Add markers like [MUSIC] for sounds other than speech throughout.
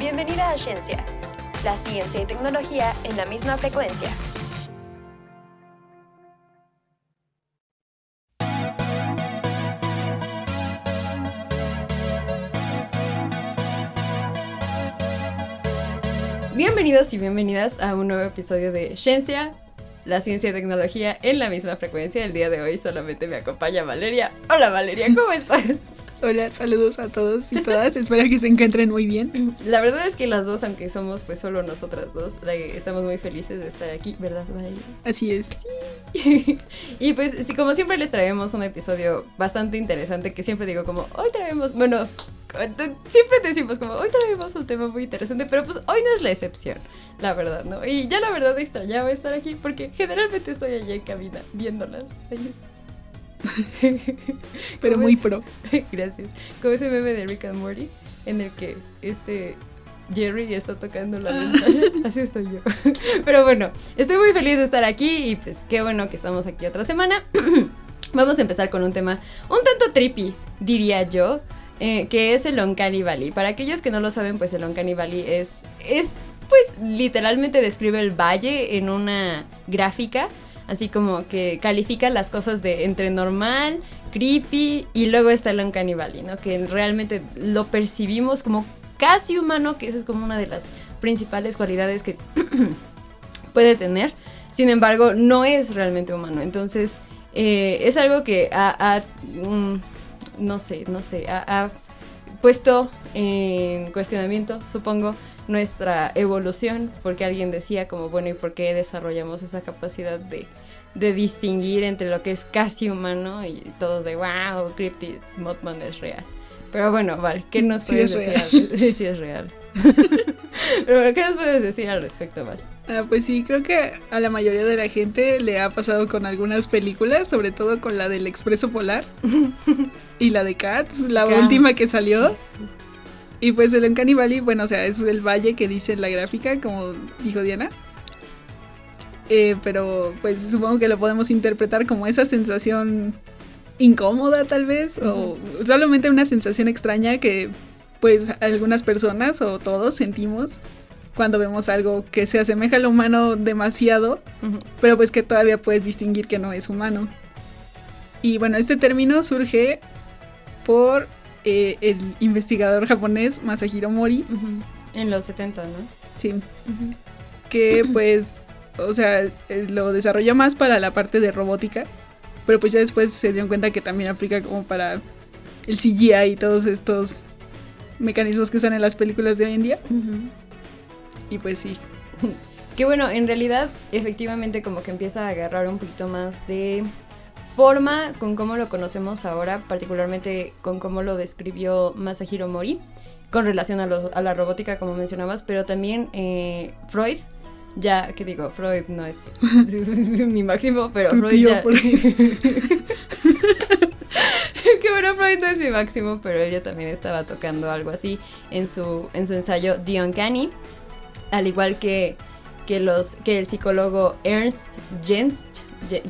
Bienvenida a Ciencia, la ciencia y tecnología en la misma frecuencia. Bienvenidos y bienvenidas a un nuevo episodio de Ciencia, la ciencia y tecnología en la misma frecuencia. El día de hoy solamente me acompaña Valeria. Hola Valeria, ¿cómo estás? [LAUGHS] Hola, saludos a todos y todas. Espero que se encuentren muy bien. La verdad es que las dos, aunque somos pues solo nosotras dos, estamos muy felices de estar aquí, ¿verdad, Valeria? Así es. Sí. [LAUGHS] y pues, sí, como siempre les traemos un episodio bastante interesante que siempre digo como, hoy traemos, bueno, siempre decimos como, hoy traemos un tema muy interesante, pero pues hoy no es la excepción, la verdad, ¿no? Y ya la verdad extrañaba estar aquí porque generalmente estoy allá en cabina viéndolas. [LAUGHS] pero muy pro. [LAUGHS] Gracias. Como ese meme de Rick and Morty en el que este Jerry está tocando la ah. ventana. [LAUGHS] Así estoy yo. Pero bueno, estoy muy feliz de estar aquí y pues qué bueno que estamos aquí otra semana. [CLEARS THROAT] Vamos a empezar con un tema un tanto trippy, diría yo. Eh, que es el Uncanny Valley. Para aquellos que no lo saben, pues el Uncanny Valley es, es, pues literalmente describe el valle en una gráfica, así como que califica las cosas de entre normal, creepy y luego está el Uncanny Valley, ¿no? Que realmente lo percibimos como casi humano, que esa es como una de las principales cualidades que [CLEARS THROAT] puede tener. Sin embargo, no es realmente humano. Entonces, eh, es algo que ha, mm, no sé, no sé, ha, puesto en cuestionamiento, supongo, nuestra evolución, porque alguien decía como, bueno, ¿y por qué desarrollamos esa capacidad de, distinguir entre lo que es casi humano y todos de, wow, Cryptids, Mothman es real? Pero bueno, vale, ¿qué nos puedes decir? [LAUGHS] sí, es real. [LAUGHS] Pero, ¿qué nos puedes decir al respecto, Val? Ah, pues sí, creo que a la mayoría de la gente le ha pasado con algunas películas, sobre todo con la del Expreso Polar [LAUGHS] y la de Cats, la última que salió. Y pues el Uncanny Valley, bueno, o sea, es el valle que dice la gráfica, como dijo Diana. Eh, pero pues supongo que lo podemos interpretar como esa sensación incómoda tal vez, o solamente una sensación extraña que pues algunas personas o todos sentimos cuando vemos algo que se asemeja al humano demasiado, pero pues que todavía puedes distinguir que no es humano. Y bueno, este término surge por eh, el investigador japonés Masahiro Mori. En los 70, ¿no? Sí. Que pues, o sea, eh, lo desarrolló más para la parte de robótica, pero pues ya después se dio cuenta que también aplica como para el CGI y todos estos mecanismos que están en las películas de hoy en día. Y pues sí. [LAUGHS] Que bueno, en realidad efectivamente como que empieza a agarrar un poquito más de forma con cómo lo conocemos ahora, particularmente con cómo lo describió Masahiro Mori, con relación a, la robótica como mencionabas, pero también eh, Freud, ya que digo, Freud no es [LAUGHS] mi máximo, pero Freud ya... [LAUGHS] que bueno, Freud no es mi máximo, pero ella también estaba tocando algo así en su, en su ensayo The Uncanny, al igual que, que, los, que el psicólogo Ernst Jenst,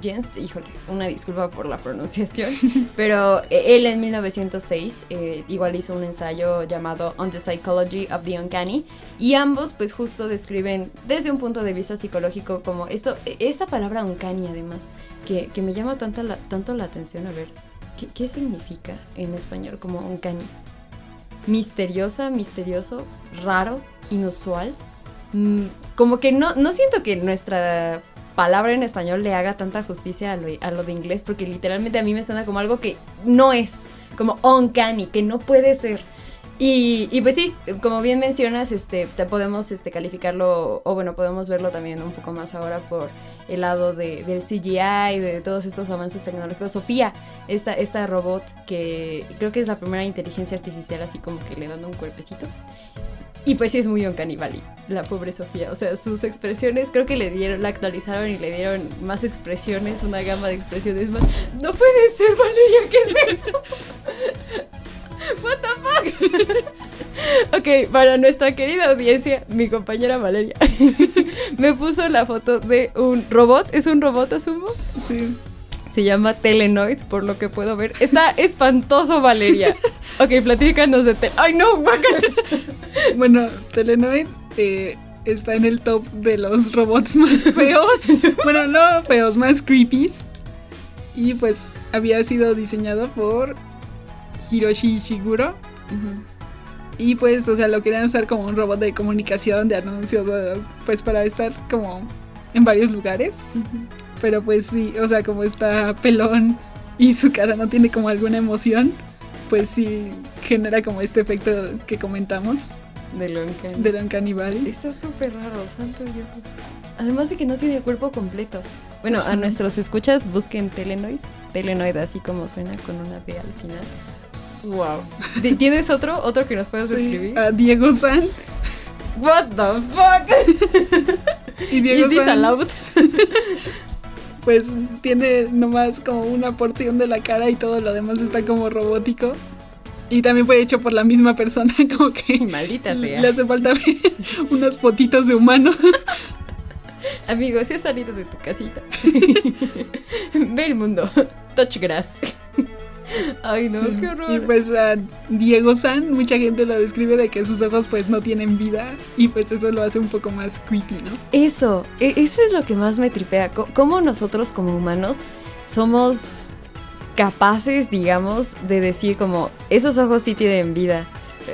Jenst, híjole, una disculpa por la pronunciación, [LAUGHS] pero él en 1906 eh, igual hizo un ensayo llamado On the Psychology of the Uncanny y ambos pues justo describen desde un punto de vista psicológico como esto, esta palabra uncanny además, que, que me llama tanto la, tanto la atención, a ver, ¿Qué, significa en español como un cani? Misteriosa, misterioso, raro, inusual. Mm, como que no, no siento que nuestra palabra en español le haga tanta justicia a lo, a lo, de inglés, porque literalmente a mí me suena como algo que no es, como uncanny, que no puede ser. Y, y, pues sí, como bien mencionas, este, te podemos este, calificarlo, o bueno, podemos verlo también un poco más ahora por el lado de, del CGI, de todos estos avances tecnológicos. Sofía, esta, esta robot que creo que es la primera inteligencia artificial así como que le dan un cuerpecito. Y pues sí es muy un canibali, la pobre Sofía. O sea, sus expresiones creo que le dieron, la actualizaron y le dieron más expresiones, una gama de expresiones más. No puede ser, Valeria, ¿qué es eso? [LAUGHS] What the fuck? [LAUGHS] ok, para nuestra querida audiencia, mi compañera Valeria [LAUGHS] me puso la foto de un robot. ¿Es un robot, asumo? Sí. Se llama Telenoid, por lo que puedo ver. Está [LAUGHS] espantoso, Valeria. Ok, platícanos de Telenoid. ¡Ay, no! [LAUGHS] bueno, Telenoid eh, está en el top de los robots más feos. [LAUGHS] bueno, no feos, más creepies. Y pues había sido diseñado por Hiroshi Ishiguro. Y pues, o sea, lo querían usar como un robot de comunicación, de anuncios, pues para estar como en varios lugares. Pero pues sí, o sea, como está pelón y su cara no tiene como alguna emoción, pues sí genera como este efecto que comentamos. De uncanny. De lo uncanny Está súper raro, santo Dios. Además de que no tiene cuerpo completo. Bueno, a nuestros escuchas busquen Telenoid. Telenoid así como suena con una D al final. Wow. [LAUGHS] ¿Tienes otro? ¿Otro que nos puedas escribir? A Diego San. What the fuck? [LAUGHS] y Diego San. [LAUGHS] pues tiene nomás como una porción de la cara y todo lo demás está como robótico. Y también fue hecho por la misma persona, [LAUGHS] como que. Maldita sea. Le hace falta [LAUGHS] unas fotitos de humano. Amigo, si has salido de tu casita. [LAUGHS] Ve el mundo. Touch grass. Ay, no, qué horror. Y pues a Diego San, mucha gente lo describe de que sus ojos pues no tienen vida y pues eso lo hace un poco más creepy, ¿no? Eso, e, eso es lo que más me tripea. Cómo nosotros como humanos somos capaces, digamos, de decir como, esos ojos sí tienen vida.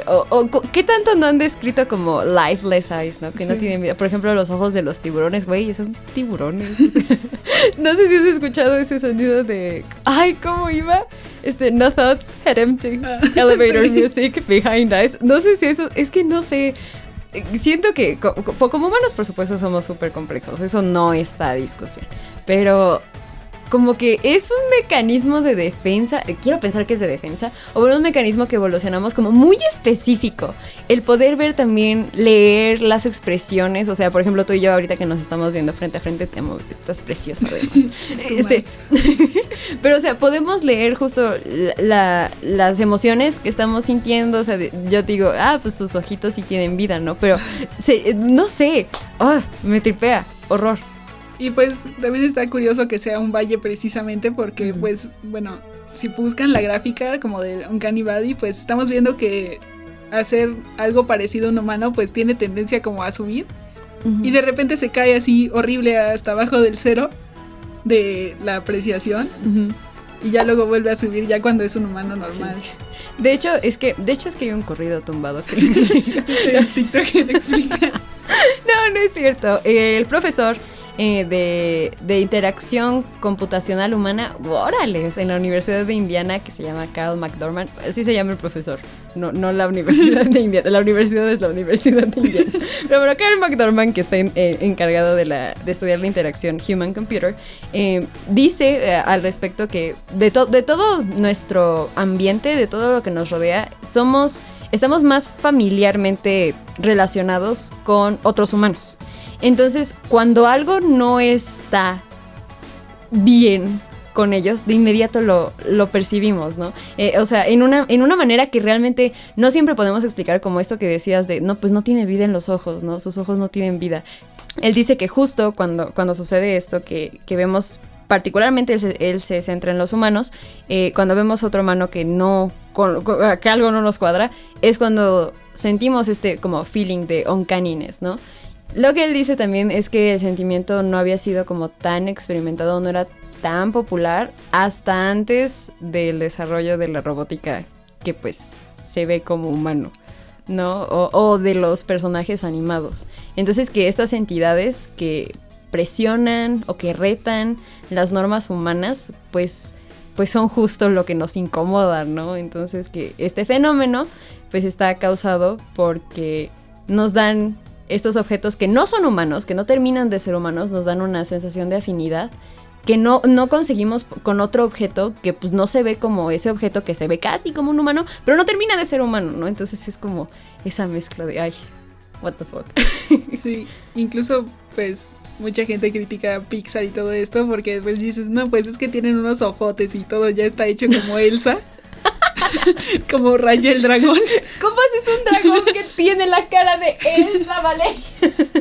O, ¿Qué tanto no han descrito como lifeless eyes, ¿no? Que no tienen vida. Por ejemplo, los ojos de los tiburones, güey, son tiburones. [LAUGHS] no sé si has escuchado ese sonido de. Ay, ¿cómo iba? Este, no thoughts, head empty, ah, [LAUGHS] elevator music, behind eyes. No sé si eso. Es que no sé. Siento que como humanos, por supuesto, somos súper complejos. Eso no está a discusión. Pero como que es un mecanismo de defensa, eh, quiero pensar que es de defensa, o un mecanismo que evolucionamos como muy específico. El poder ver también, leer las expresiones, o sea, por ejemplo, tú y yo ahorita que nos estamos viendo frente a frente, te amo, estás preciosa además. [LAUGHS] este, [LAUGHS] pero, o sea, podemos leer justo las emociones que estamos sintiendo, o sea, yo digo, ah, pues sus ojitos sí tienen vida, ¿no? Pero, no sé, oh, me tripea, horror. Y pues también está curioso que sea un valle precisamente porque pues bueno, si buscan la gráfica como de un Body, pues estamos viendo que hacer algo parecido a un humano pues tiene tendencia como a subir. Y de repente se cae así horrible hasta abajo del cero de la apreciación. Y ya luego vuelve a subir ya cuando es un humano normal. De hecho, es que de hecho es que hay un corrido tumbado que [LAUGHS] explica. [LAUGHS] no, no es cierto. El profesor eh, de, interacción computacional humana, órales, en la Universidad de Indiana, que se llama Carl McDormand. Así se llama el profesor, no, no la [LAUGHS] Universidad de Indiana. La universidad es la Universidad de Indiana. [LAUGHS] Pero bueno, Carl McDormand, que está eh, encargado de, estudiar la interacción human-computer, eh, dice al respecto que de, de todo nuestro ambiente, de todo lo que nos rodea, somos, estamos más familiarmente relacionados con otros humanos. Entonces, cuando algo no está bien con ellos, de inmediato lo, percibimos, ¿no? Eh, o sea, en una, en una manera que realmente no siempre podemos explicar como esto que decías de, no, pues no tiene vida en los ojos, ¿no? Sus ojos no tienen vida. Él dice que justo cuando, cuando sucede esto, que, vemos particularmente él se, centra en los humanos, eh, cuando vemos otro humano que no, que algo no nos cuadra, es cuando sentimos este como feeling de uncanniness, ¿no? Lo que él dice también es que el sentimiento no había sido como tan experimentado, no era tan popular hasta antes del desarrollo de la robótica que pues se ve como humano, ¿no? O, de los personajes animados. Entonces que estas entidades que presionan o que retan las normas humanas, pues, pues son justo lo que nos incomoda, ¿no? Entonces que este fenómeno pues está causado porque nos dan estos objetos que no son humanos, que no terminan de ser humanos, nos dan una sensación de afinidad que no, no conseguimos con otro objeto que pues no se ve como ese objeto que se ve casi como un humano, pero no termina de ser humano, ¿no? Entonces es como esa mezcla de, ay, what the fuck. [LAUGHS] Sí, incluso pues mucha gente critica a Pixar y todo esto porque pues dices, no, pues es que tienen unos ojotes y todo ya está hecho como Elsa. [LAUGHS] Como Raya el dragón. ¿Cómo haces un dragón que tiene la cara de Elsa Valeria?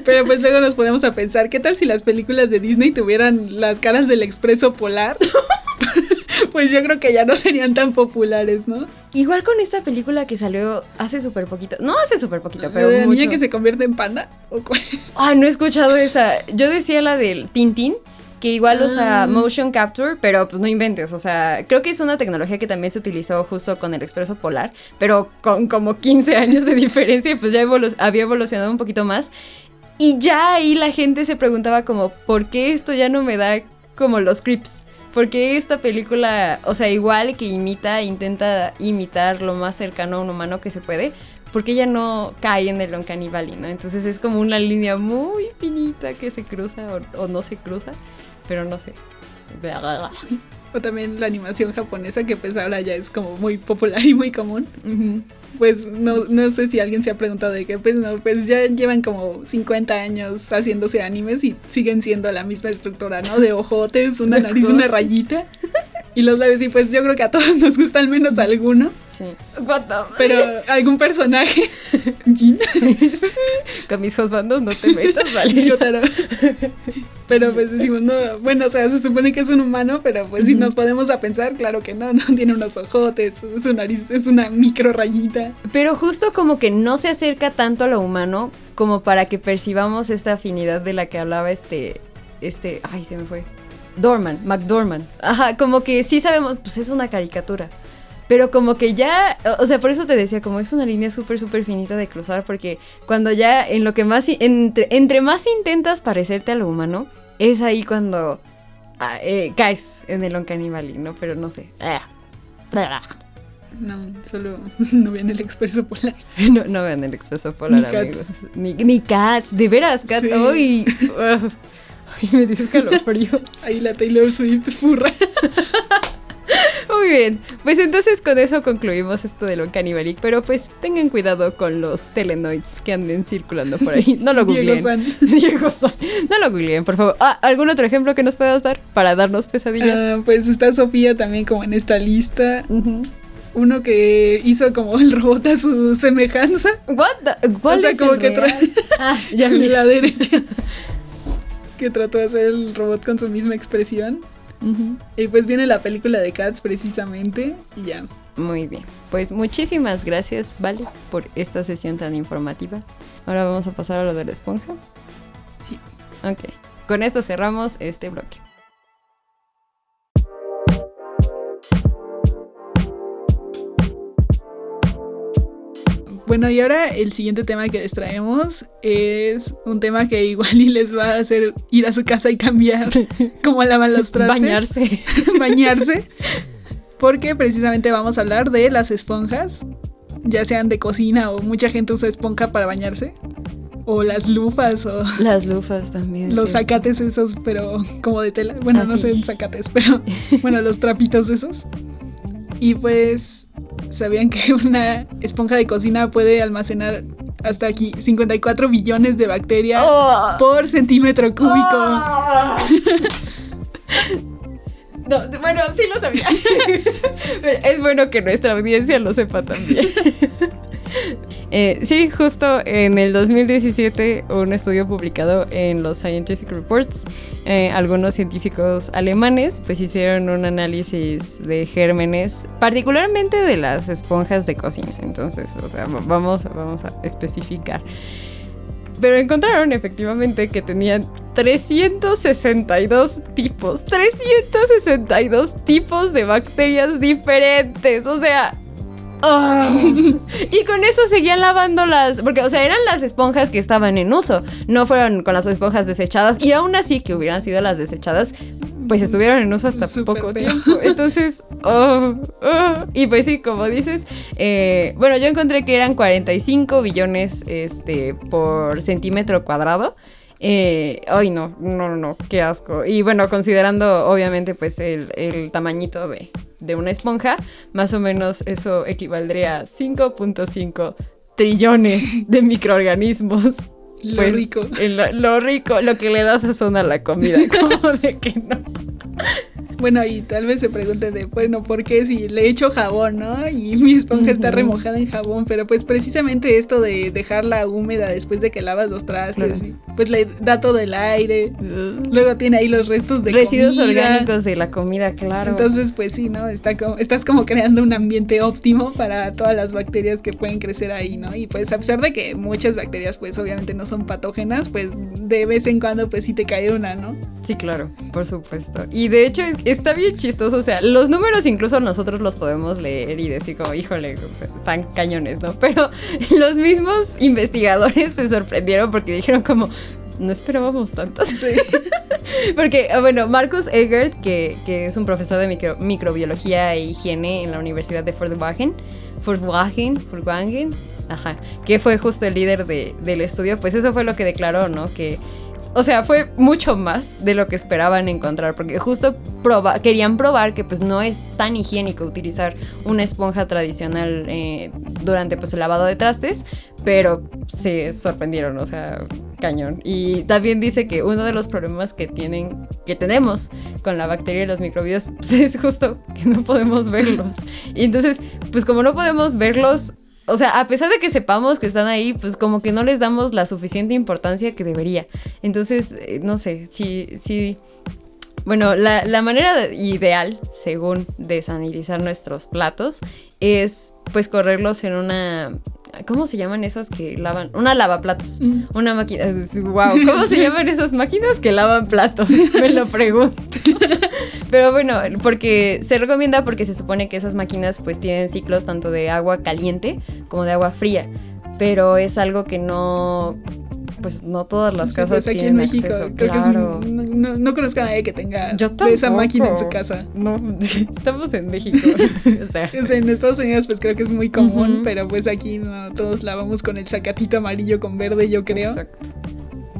Pero pues luego nos ponemos a pensar, ¿qué tal si las películas de Disney tuvieran las caras del expreso polar? [LAUGHS] pues yo creo que ya no serían tan populares, ¿no? Igual con esta película que salió hace súper poquito. No hace súper poquito, pero. ¿La mucho. niña que se convierte en panda? ¿O cuál? Ah, no he escuchado esa. Yo decía la del Tintín, que igual usa Ah. motion capture, pero pues no inventes. O sea, creo que es una tecnología que también se utilizó justo con el expreso polar, pero con como 15 años de [LAUGHS] diferencia, pues ya evolu- había evolucionado un poquito más. Y ya ahí la gente se preguntaba como, ¿por qué esto ya no me da como los creeps? Porque esta película, o sea, igual que imita, intenta imitar lo más cercano a un humano que se puede, porque ella no cae en el Valley, ¿no? Entonces es como una línea muy finita que se cruza o, o no se cruza, pero no sé. O también la animación japonesa, que pues ahora ya es como muy popular y muy común. Ujú. Pues no, no sé si alguien se ha preguntado de que, pues no, pues ya llevan como 50 años haciéndose animes y siguen siendo la misma estructura, ¿no? De ojotes, una nariz, una rayita. [LAUGHS] Y los labios, y pues yo creo que a todos [LAUGHS] nos gusta al menos alguno. Sí. What the- Pero [LAUGHS] algún personaje. [LAUGHS] Jin. Con mis husbandos no te metas, ¿vale? Yotaro. Pero pues decimos, no, bueno, o sea, se supone que es un humano, pero pues si nos podemos a pensar, claro que no, no tiene unos ojotes, su nariz es una micro rayita. Pero justo como que no se acerca tanto a lo humano como para que percibamos esta afinidad de la que hablaba este, este, ay, se me fue. Dorman, McDorman. Ajá, como que sí sabemos, pues es una caricatura. Pero como que ya, o- sea, por eso te decía, como es una línea súper, súper finita de cruzar, porque cuando ya en lo que más, entre, entre más intentas parecerte a lo humano, es ahí cuando ah, eh, caes en el Valley, ¿no? Pero no sé. Ah. No, solo [LAUGHS] no viene el expreso polar. [LAUGHS] No, no vean el expreso polar, Ni Cats. amigos. Ni, ni Cats, de veras, Cats. Sí. Uy, [LAUGHS] [LAUGHS] Ay, me dio escalofríos. [LAUGHS] Ahí la Taylor Swift furra. [LAUGHS] Muy bien, pues entonces con eso concluimos esto de lo canibalic, pero pues tengan cuidado con los telenoids que anden circulando por ahí. No lo Diego googleen. San. Diego San. No lo googleen, por favor. Ah, ¿Algún otro ejemplo que nos puedas dar para darnos pesadillas? Ah, pues está Sofía también como en esta lista. Ujú. Uno que hizo como el robot a su semejanza. What the- ¿Cuál O sea, es como el que real? trae- Ah, ya la derecha. Que trató de hacer el robot con su misma expresión. Y pues viene la película de Cats precisamente. Y ya. Muy bien, pues muchísimas gracias, Vale, por esta sesión tan informativa. Ahora vamos a pasar a lo de la esponja. Sí. Ok, con esto cerramos este bloque. Bueno, y ahora el siguiente tema que les traemos es un tema que igual y les va a hacer ir a su casa y cambiar [LAUGHS] como lavan los trastes. Bañarse. [LAUGHS] bañarse. Porque precisamente vamos a hablar de las esponjas, ya sean de cocina o mucha gente usa esponja para bañarse. O las lufas o Las lufas también. los sí. zacates esos, pero como de tela. Bueno, no sé zacates, pero bueno, los trapitos esos. Y pues, ¿sabían que [LAUGHS] una esponja de cocina puede almacenar hasta aquí 54 billones de bacterias Oh. por centímetro cúbico? Ah. [LAUGHS] No, bueno, sí lo sabía. [LAUGHS] es bueno que nuestra audiencia lo sepa también. Eh, sí, justo en el 2017 un estudio publicado en los Scientific Reports, eh, algunos científicos alemanes pues hicieron un análisis de gérmenes, particularmente de las esponjas de cocina. Entonces, o sea, va- vamos, vamos a especificar. Pero encontraron efectivamente que tenían 362 tipos, 362 tipos de bacterias diferentes. O sea, ah. [LAUGHS] y con eso seguían lavándolas, porque, o sea, eran las esponjas que estaban en uso, no fueron con las esponjas desechadas, y aún así que hubieran sido las desechadas, pues estuvieron en uso hasta poco feo. tiempo. Entonces, oh, oh. y pues sí, como dices, eh, bueno, yo encontré que eran 45 billones este, por centímetro cuadrado. Eh, ay, no, no, no, qué asco. Y bueno, considerando obviamente pues el, el tamañito de, de una esponja, más o menos eso equivaldría a 5.5 trillones de microorganismos. Lo Pues, rico. lo, lo rico, lo que le da sazón a la comida, [LAUGHS] como de que no. Bueno, y tal vez se pregunte de, bueno, ¿por qué si le echo jabón, no? Y mi esponja está remojada en jabón, pero pues precisamente esto de dejarla húmeda después de que lavas los trastes, pues le da todo el aire. Luego tiene ahí los restos de residuos orgánicos de la comida, claro. Entonces, pues sí, ¿no? Está como, estás como creando un ambiente óptimo para todas las bacterias que pueden crecer ahí, ¿no? Y pues a pesar de que muchas bacterias pues obviamente no son patógenas, pues de vez en cuando pues sí te cae una, ¿no? Sí, claro, por supuesto. Y de hecho está bien chistoso, o sea, los números incluso nosotros los podemos leer y decir como, híjole, tan cañones, ¿no? Pero [LAUGHS] los mismos investigadores se sorprendieron porque dijeron como, no esperábamos tantos. Sí. [LAUGHS] Porque, ah, bueno, Marcus Egert, que, es un profesor de microbiología e higiene en la Universidad de Fort Wagen, Fort Wagen, Fort Wagen, ajá, que fue justo el líder del estudio, pues eso fue lo que declaró, ¿no? Que o sea, fue mucho más de lo que esperaban encontrar, porque justo querían probar que pues no es tan higiénico utilizar una esponja tradicional eh, durante pues el lavado de trastes, pero se sorprendieron, o sea, cañón. Y también dice que uno de los problemas que tienen, que tenemos con la bacteria y los microbios, [LAUGHS] pues, es justo que no podemos verlos. Y entonces, pues como no podemos verlos, o sea, a pesar de que sepamos que están ahí, pues como que no les damos la suficiente importancia que debería. Entonces, eh, no sé, si, si bueno, la, la, manera ideal, según de sanitizar nuestros platos, es pues correrlos en una ¿Cómo se llaman esas que lavan? Una lavaplatos. Mm. Una máquina. Wow, ¿cómo se llaman esas máquinas que lavan platos? [LAUGHS] Me lo pregunto. Pero bueno, porque se recomienda porque se supone que esas máquinas pues tienen ciclos tanto de agua caliente como de agua fría. Pero es algo que no pues no todas las casas pues, aquí en México, creo que no, conozco a nadie que tenga esa máquina en su casa. No, [LAUGHS] estamos en México. [LAUGHS] o sea. En Estados Unidos pues creo que es muy común, pero pues aquí no todos lavamos con el sacatito amarillo con verde, yo creo. Exacto.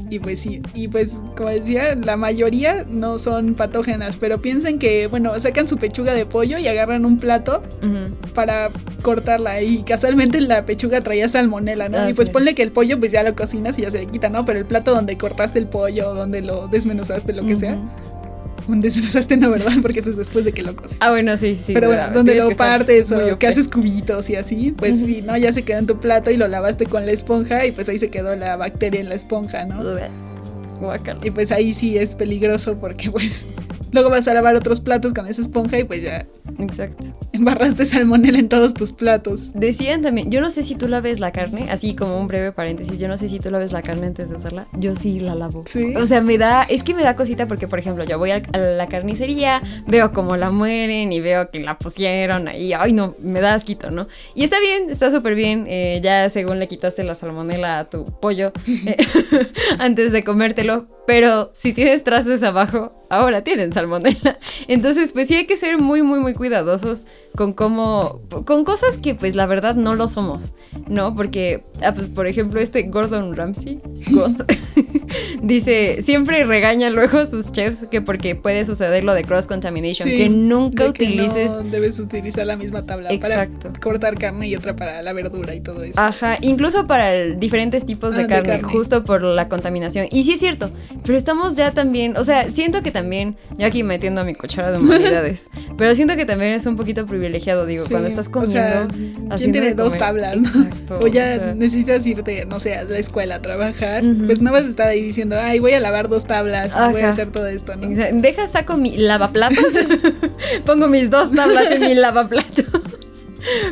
Y pues sí, y pues como decía, la mayoría no son patógenas, pero piensen que, bueno, sacan su pechuga de pollo y agarran un plato para cortarla y casualmente la pechuga traía salmonela, ¿no? y pues ponle que el pollo pues ya lo cocinas y ya se le quita, ¿no? Pero el plato donde cortaste el pollo, donde lo desmenuzaste, lo que sea, un desmenuzaste, no, ¿verdad? Porque eso es después de que lo coces. Ah, bueno, sí, sí. Pero bueno, donde lo partes o que haces cubitos y así, pues sí, ¿no? Ya se quedó en tu plato y lo lavaste con la esponja y pues ahí se quedó la bacteria en la esponja, ¿no? Y pues ahí sí es peligroso porque pues luego vas a lavar otros platos con esa esponja y pues ya Exacto. Embarraste salmonela en todos tus platos. Decían también, yo no sé si tú laves la carne, así como un breve paréntesis, yo no sé si tú laves la carne antes de usarla. Yo sí la lavo. Sí. O sea, me da, es que me da cosita porque, por ejemplo, yo voy a la carnicería, veo cómo la mueren y veo que la pusieron ahí. Ay, no, me da asquito, ¿no? Y está bien, está súper bien. Eh, ya según le quitaste la salmonela a tu pollo eh, [LAUGHS] antes de comértelo. Pero si tienes trastes abajo, ahora tienen salmonela. [LAUGHS] Entonces, pues sí hay que ser muy, muy, muy cuidadosos con cómo, con cosas que pues la verdad no lo somos, ¿no? Porque, ah, pues por ejemplo, este Gordon Ramsay, [LAUGHS] dice, siempre regaña luego sus chefs que porque puede suceder lo de cross contamination, que nunca utilices... no debes utilizar la misma tabla para cortar carne y otra para la verdura y todo eso. Ajá, incluso para diferentes tipos de, ah, carne, de, carne, justo por la contaminación. Y sí es cierto, pero estamos ya también, o sea, siento que también, yo aquí metiendo a mi cuchara de humanidades, [LAUGHS] pero siento que también es un poquito privilegiado digo, cuando estás comiendo. O sea, tiene dos tablas? o ya necesitas irte, no sé, a la escuela a trabajar, pues no vas a estar ahí diciendo, ay, voy a lavar dos tablas, voy a hacer todo esto, ¿no? Deja, saco mi lavaplatos, [LAUGHS] pongo mis dos tablas en mi lavaplatos.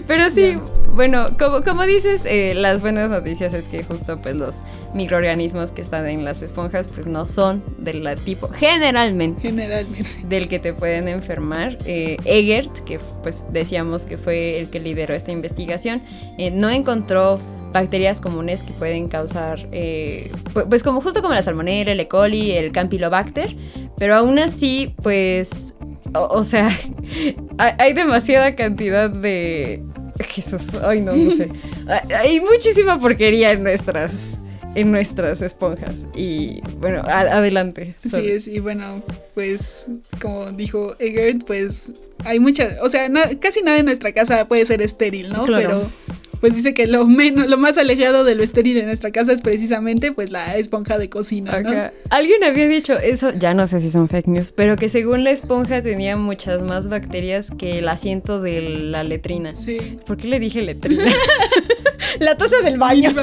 Pero sí, bueno, como, como dices, eh, las buenas noticias es que justo pues los microorganismos que están en las esponjas pues no son del tipo, generalmente, generalmente. del que te pueden enfermar. Eh, Egert, que pues decíamos que fue el que lideró esta investigación, eh, no encontró bacterias comunes que pueden causar, pues, pues, como justo como la salmonella, el E. coli, el Campylobacter, pero aún así, pues, o, sea, [LAUGHS] hay demasiada cantidad de, Jesús, ay no, no sé. [LAUGHS] Hay muchísima porquería en nuestras en nuestras esponjas. Y bueno, adelante. Sí, es, y bueno, pues como dijo Egert, pues hay muchas, o sea, casi nada en nuestra casa puede ser estéril, ¿no? Pero pues dice que lo menos, lo más alejado de lo estéril en nuestra casa es precisamente pues la esponja de cocina, ¿no? Alguien había dicho eso, ya no sé si son fake news, pero que según la esponja tenía muchas más bacterias que el asiento de la letrina. Sí. ¿Por qué le dije letrina? [LAUGHS] la taza del baño.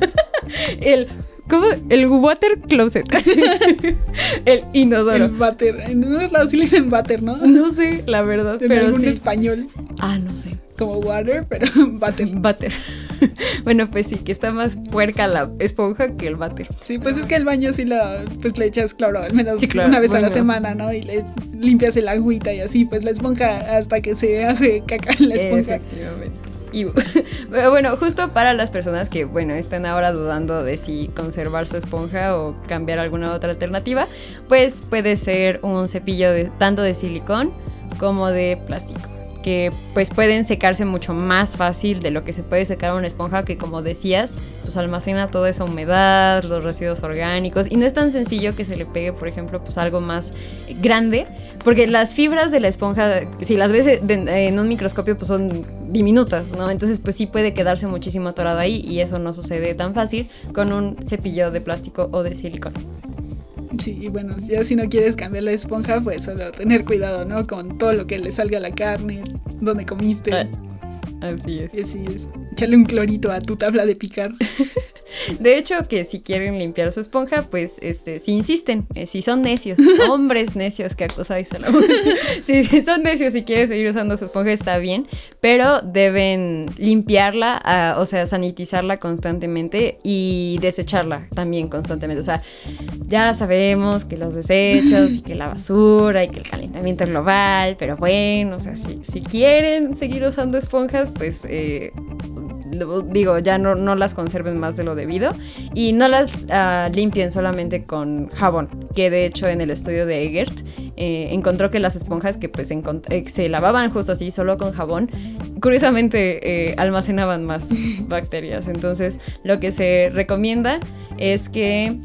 [LAUGHS] el ¿Cómo? El water closet. [LAUGHS] el inodoro. El. En unos lados sí le dicen water, ¿no? No sé, la verdad. En pero algún sí. español. Ah, no sé. Como water, pero [LAUGHS] water. Water. [LAUGHS] bueno, pues sí, que está más puerca la esponja que el water. Sí, pues es que el baño sí lo, pues le echas cloro, al menos Sí, claro, una vez a la semana, ¿no? Y le limpias el agüita y así, pues la esponja hasta que se hace caca en la esponja. Efectivamente. [LAUGHS] Pero bueno, justo para las personas que, bueno, están ahora dudando de si conservar su esponja o cambiar alguna otra alternativa, pues puede ser un cepillo tanto de silicón como de plástico que pues pueden secarse mucho más fácil de lo que se puede secar una esponja que como decías, pues almacena toda esa humedad, los residuos orgánicos y no es tan sencillo que se le pegue, por ejemplo, pues algo más grande, porque las fibras de la esponja, si las ves en un microscopio, pues son diminutas, ¿no? Entonces pues sí puede quedarse muchísimo atorado ahí y eso no sucede tan fácil con un cepillo de plástico o de silicón. Sí, y bueno, ya si no quieres cambiar la esponja, pues solo tener cuidado, ¿no? Con todo lo que le salga a la carne, donde comiste. Ah, Así es. Y así es. Échale un clorito a tu tabla de picar. [LAUGHS] De hecho, que si quieren limpiar su esponja, pues este, si insisten, eh, si son necios, [LAUGHS] hombres necios que acusáis a la [LAUGHS] mujer, si, si son necios y quieren seguir usando su esponja, está bien, pero deben limpiarla, ah, o sea, sanitizarla constantemente y desecharla también constantemente. O sea, ya sabemos que los desechos y que la basura y que el calentamiento global, pero bueno, o sea, si, si quieren seguir usando esponjas, pues eh, digo, ya no, no las conserven más de lo debido y no las ah, limpien solamente con jabón, que de hecho en el estudio de Egert eh, encontró que las esponjas que pues eh, se lavaban justo así, solo con jabón, curiosamente eh, almacenaban más [LAUGHS] bacterias. Entonces lo que se recomienda es que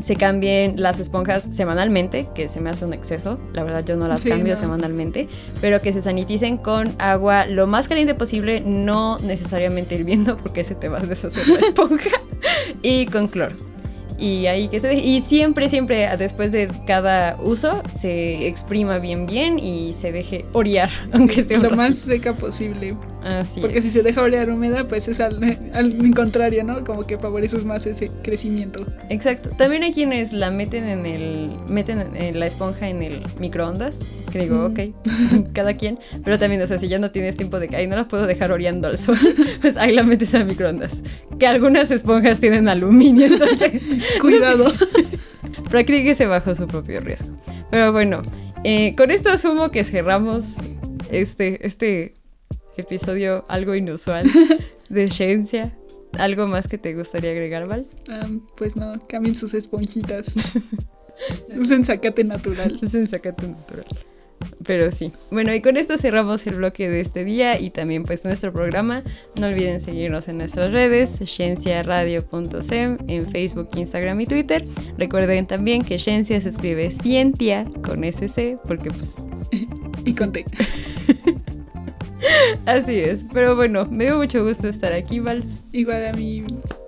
se cambien las esponjas semanalmente, que se me hace un exceso, la verdad yo no las Sí, cambio no. semanalmente, pero que se saniticen con agua lo más caliente posible, no necesariamente hirviendo porque se te va a deshacer la esponja, [LAUGHS] y con cloro. Y ahí que se deje- y siempre, siempre después de cada uso se exprima bien bien y se deje orear, [LAUGHS] aunque sea lo más seca posible. Así Porque es. si se deja orear húmeda, pues es al, al contrario, ¿no? Como que favoreces más ese crecimiento. Exacto. También hay quienes la meten en el. meten en- la esponja en el microondas. Que digo, Mm. ok, [LAUGHS] cada quien. Pero también, o sea, si ya no tienes tiempo de que, ay, no la puedo dejar oreando al sol, [LAUGHS] pues ahí la metes al microondas. Que algunas esponjas tienen aluminio, entonces [LAUGHS] Cuidado. practíquese bajo su propio riesgo. Pero bueno, eh, con esto asumo que cerramos este, este episodio algo inusual [LAUGHS] de ciencia. ¿Algo más que te gustaría agregar, Val? Pues no, cambien sus esponjitas. [LAUGHS] Usen zacate natural. Es en Zacate Natural. Pero sí. Bueno, y con esto cerramos el bloque de este día y también pues nuestro programa. No olviden seguirnos en nuestras redes, cienciaradio.sem, en Facebook, Instagram y Twitter. Recuerden también que ciencia se escribe cientia con SC, porque pues [LAUGHS] Y conté. Así es. Pero bueno, me dio mucho gusto estar aquí, Val. Igual a mí,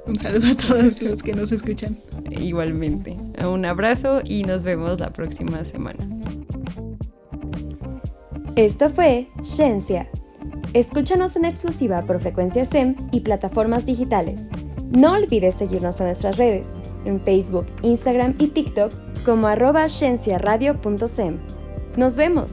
un saludo a todos los que nos escuchan. Igualmente. Un abrazo y nos vemos la próxima semana. Esto fue Ciencia. Escúchanos en exclusiva por frecuencia SEM y plataformas digitales. No olvides seguirnos en nuestras redes, en Facebook, Instagram y TikTok como arroba cienciaradio.sem. Nos vemos.